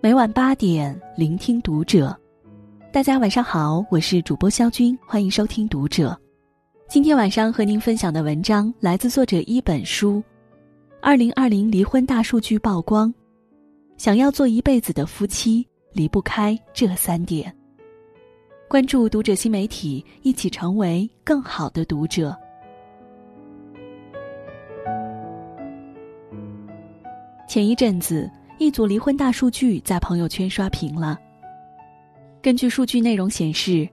每晚八点，聆听读者。大家晚上好，我是主播肖军，欢迎收听读者。今天晚上和您分享的文章来自作者一本书。二零二零离婚大数据曝光，想要做一辈子的夫妻，离不开这三点。关注读者新媒体，一起成为更好的读者。前一阵子。一组离婚大数据在朋友圈刷屏了。根据数据内容显示，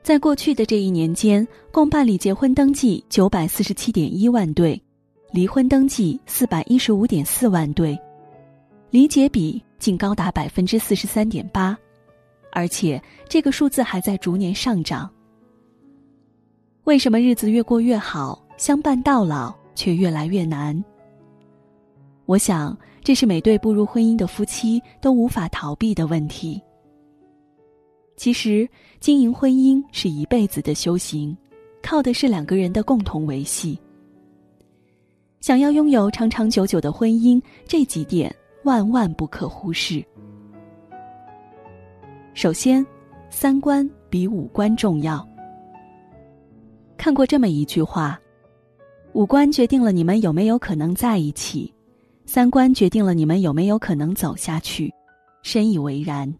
在过去的这一年间，共办理结婚登记九百四十七点一万对，离婚登记四百一十五点四万对，离结比竟高达百分之四十三点八，而且这个数字还在逐年上涨。为什么日子越过越好，相伴到老却越来越难？我想。这是每对步入婚姻的夫妻都无法逃避的问题。其实，经营婚姻是一辈子的修行，靠的是两个人的共同维系。想要拥有长长久久的婚姻，这几点万万不可忽视。首先，三观比五官重要。看过这么一句话：“五官决定了你们有没有可能在一起。”三观决定了你们有没有可能走下去，深以为然。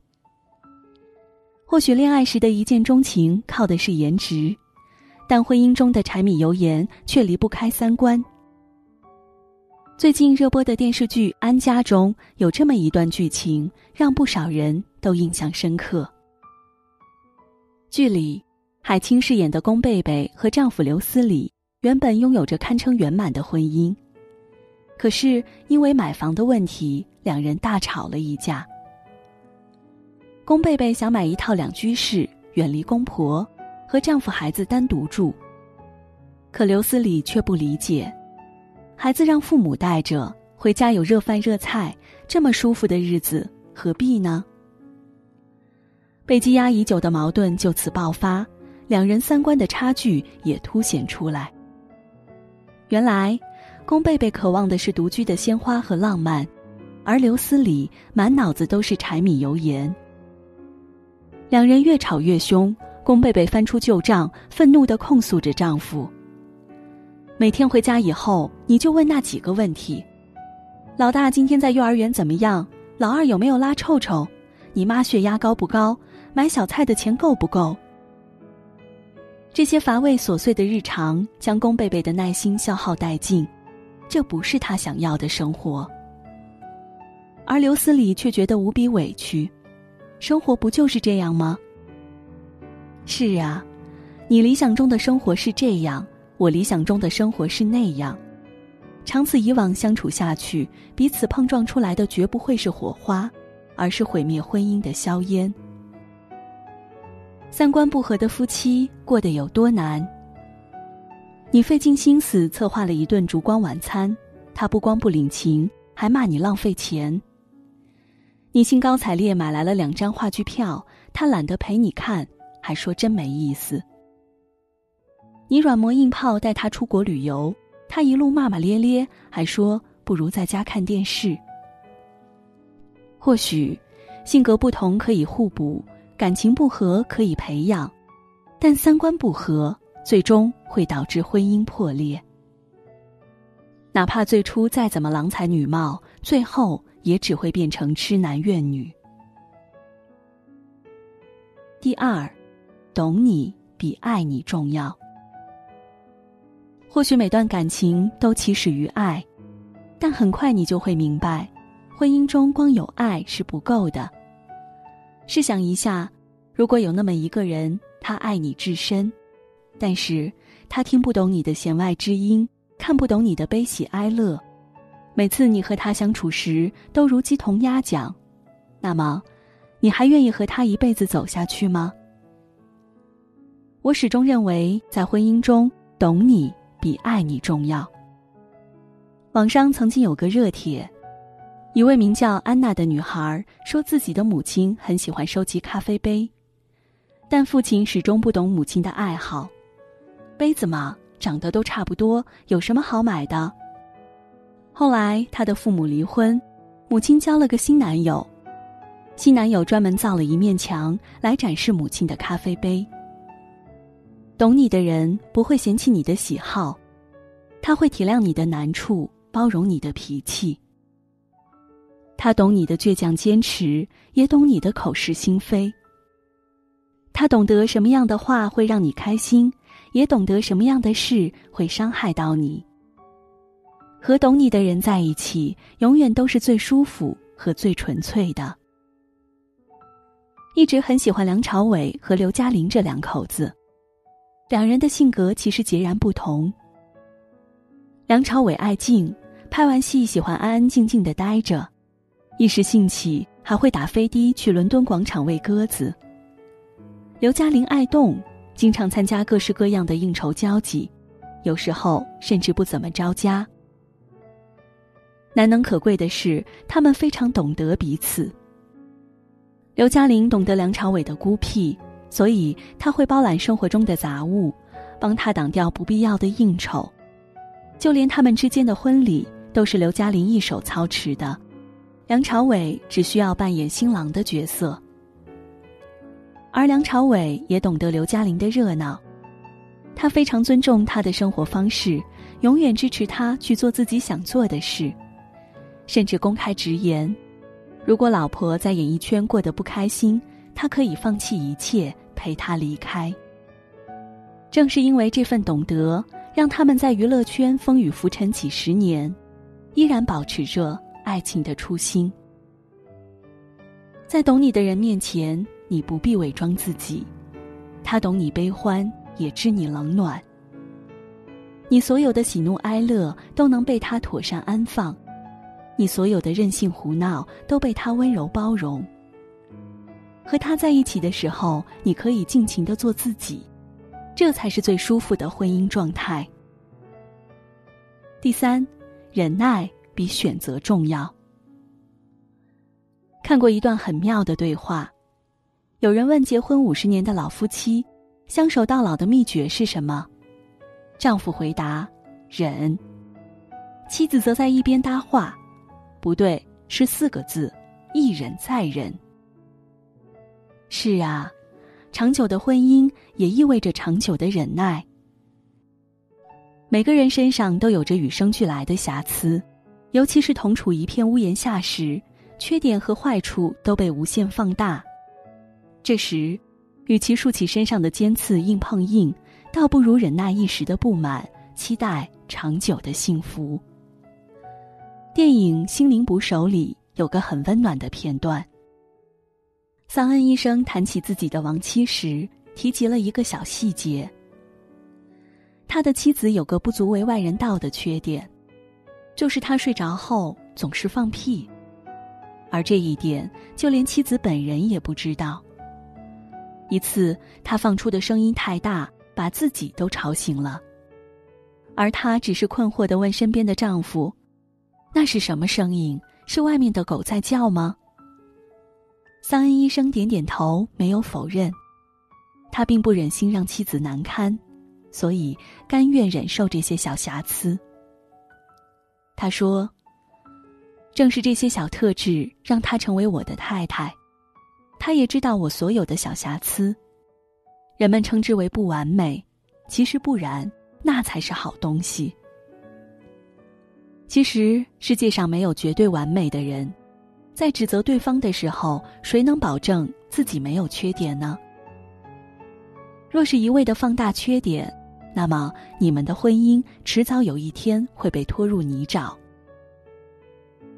或许恋爱时的一见钟情靠的是颜值，但婚姻中的柴米油盐却离不开三观。最近热播的电视剧《安家》中有这么一段剧情，让不少人都印象深刻。剧里，海清饰演的宫贝贝和丈夫刘思礼原本拥有着堪称圆满的婚姻。可是因为买房的问题，两人大吵了一架。宫贝贝想买一套两居室，远离公婆，和丈夫孩子单独住。可刘思礼却不理解，孩子让父母带着，回家有热饭热菜，这么舒服的日子何必呢？被积压已久的矛盾就此爆发，两人三观的差距也凸显出来。原来。宫贝贝渴望的是独居的鲜花和浪漫，而刘思礼满脑子都是柴米油盐。两人越吵越凶，宫贝贝翻出旧账，愤怒的控诉着丈夫。每天回家以后，你就问那几个问题：老大今天在幼儿园怎么样？老二有没有拉臭臭？你妈血压高不高？买小菜的钱够不够？这些乏味琐碎的日常，将宫贝贝的耐心消耗殆尽。这不是他想要的生活，而刘思礼却觉得无比委屈。生活不就是这样吗？是啊，你理想中的生活是这样，我理想中的生活是那样。长此以往相处下去，彼此碰撞出来的绝不会是火花，而是毁灭婚姻的硝烟。三观不合的夫妻过得有多难？你费尽心思策划了一顿烛光晚餐，他不光不领情，还骂你浪费钱。你兴高采烈买来了两张话剧票，他懒得陪你看，还说真没意思。你软磨硬泡带他出国旅游，他一路骂骂咧咧，还说不如在家看电视。或许，性格不同可以互补，感情不合可以培养，但三观不合。最终会导致婚姻破裂。哪怕最初再怎么郎才女貌，最后也只会变成痴男怨女。第二，懂你比爱你重要。或许每段感情都起始于爱，但很快你就会明白，婚姻中光有爱是不够的。试想一下，如果有那么一个人，他爱你至深。但是，他听不懂你的弦外之音，看不懂你的悲喜哀乐。每次你和他相处时，都如鸡同鸭讲。那么，你还愿意和他一辈子走下去吗？我始终认为，在婚姻中，懂你比爱你重要。网上曾经有个热帖，一位名叫安娜的女孩说自己的母亲很喜欢收集咖啡杯，但父亲始终不懂母亲的爱好。杯子嘛，长得都差不多，有什么好买的？后来她的父母离婚，母亲交了个新男友，新男友专门造了一面墙来展示母亲的咖啡杯。懂你的人不会嫌弃你的喜好，他会体谅你的难处，包容你的脾气。他懂你的倔强坚持，也懂你的口是心非。他懂得什么样的话会让你开心，也懂得什么样的事会伤害到你。和懂你的人在一起，永远都是最舒服和最纯粹的。一直很喜欢梁朝伟和刘嘉玲这两口子，两人的性格其实截然不同。梁朝伟爱静，拍完戏喜欢安安静静的待着。一时兴起，还会打飞的去伦敦广场喂鸽子。刘嘉玲爱动，经常参加各式各样的应酬交际，有时候甚至不怎么着家。难能可贵的是，他们非常懂得彼此。刘嘉玲懂得梁朝伟的孤僻，所以他会包揽生活中的杂物，帮他挡掉不必要的应酬。就连他们之间的婚礼，都是刘嘉玲一手操持的。梁朝伟只需要扮演新郎的角色，而梁朝伟也懂得刘嘉玲的热闹，他非常尊重她的生活方式，永远支持她去做自己想做的事，甚至公开直言，如果老婆在演艺圈过得不开心，他可以放弃一切陪她离开。正是因为这份懂得，让他们在娱乐圈风雨浮沉几十年，依然保持着。爱情的初心，在懂你的人面前，你不必伪装自己，他懂你悲欢，也知你冷暖。你所有的喜怒哀乐都能被他妥善安放，你所有的任性胡闹都被他温柔包容。和他在一起的时候，你可以尽情的做自己，这才是最舒服的婚姻状态。第三，忍耐。比选择重要。看过一段很妙的对话，有人问结婚五十年的老夫妻，相守到老的秘诀是什么？丈夫回答：忍。妻子则在一边搭话：不对，是四个字，一忍再忍。是啊，长久的婚姻也意味着长久的忍耐。每个人身上都有着与生俱来的瑕疵。尤其是同处一片屋檐下时，缺点和坏处都被无限放大。这时，与其竖起身上的尖刺硬碰硬，倒不如忍耐一时的不满，期待长久的幸福。电影《心灵捕手》里有个很温暖的片段。桑恩医生谈起自己的亡妻时，提及了一个小细节：他的妻子有个不足为外人道的缺点。就是他睡着后总是放屁，而这一点就连妻子本人也不知道。一次，他放出的声音太大，把自己都吵醒了，而她只是困惑的问身边的丈夫：“那是什么声音？是外面的狗在叫吗？”桑恩医生点点头，没有否认。他并不忍心让妻子难堪，所以甘愿忍受这些小瑕疵。他说：“正是这些小特质让她成为我的太太。她也知道我所有的小瑕疵，人们称之为不完美，其实不然，那才是好东西。其实世界上没有绝对完美的人，在指责对方的时候，谁能保证自己没有缺点呢？若是一味的放大缺点。”那么，你们的婚姻迟早有一天会被拖入泥沼。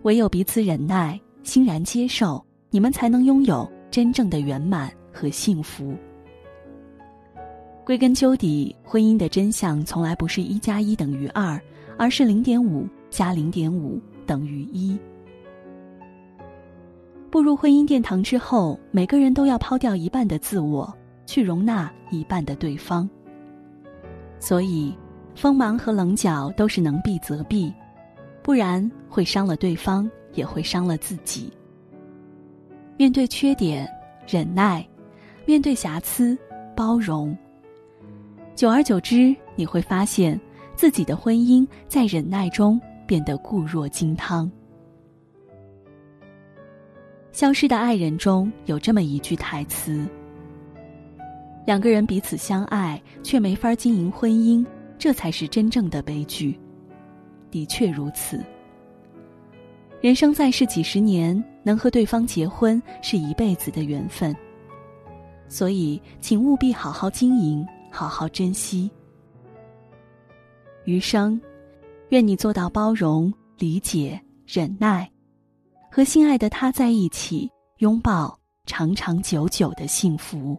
唯有彼此忍耐、欣然接受，你们才能拥有真正的圆满和幸福。归根究底，婚姻的真相从来不是一加一等于二，而是零点五加零点五等于一。步入婚姻殿堂之后，每个人都要抛掉一半的自我，去容纳一半的对方。所以，锋芒和棱角都是能避则避，不然会伤了对方，也会伤了自己。面对缺点，忍耐；面对瑕疵，包容。久而久之，你会发现自己的婚姻在忍耐中变得固若金汤。《消失的爱人》中有这么一句台词：“两个人彼此相爱，却没法经营婚姻，这才是真正的悲剧。”的确如此。人生在世几十年，能和对方结婚是一辈子的缘分。所以，请务必好好经营，好好珍惜。余生，愿你做到包容、理解、忍耐。和心爱的他在一起，拥抱长长久久的幸福。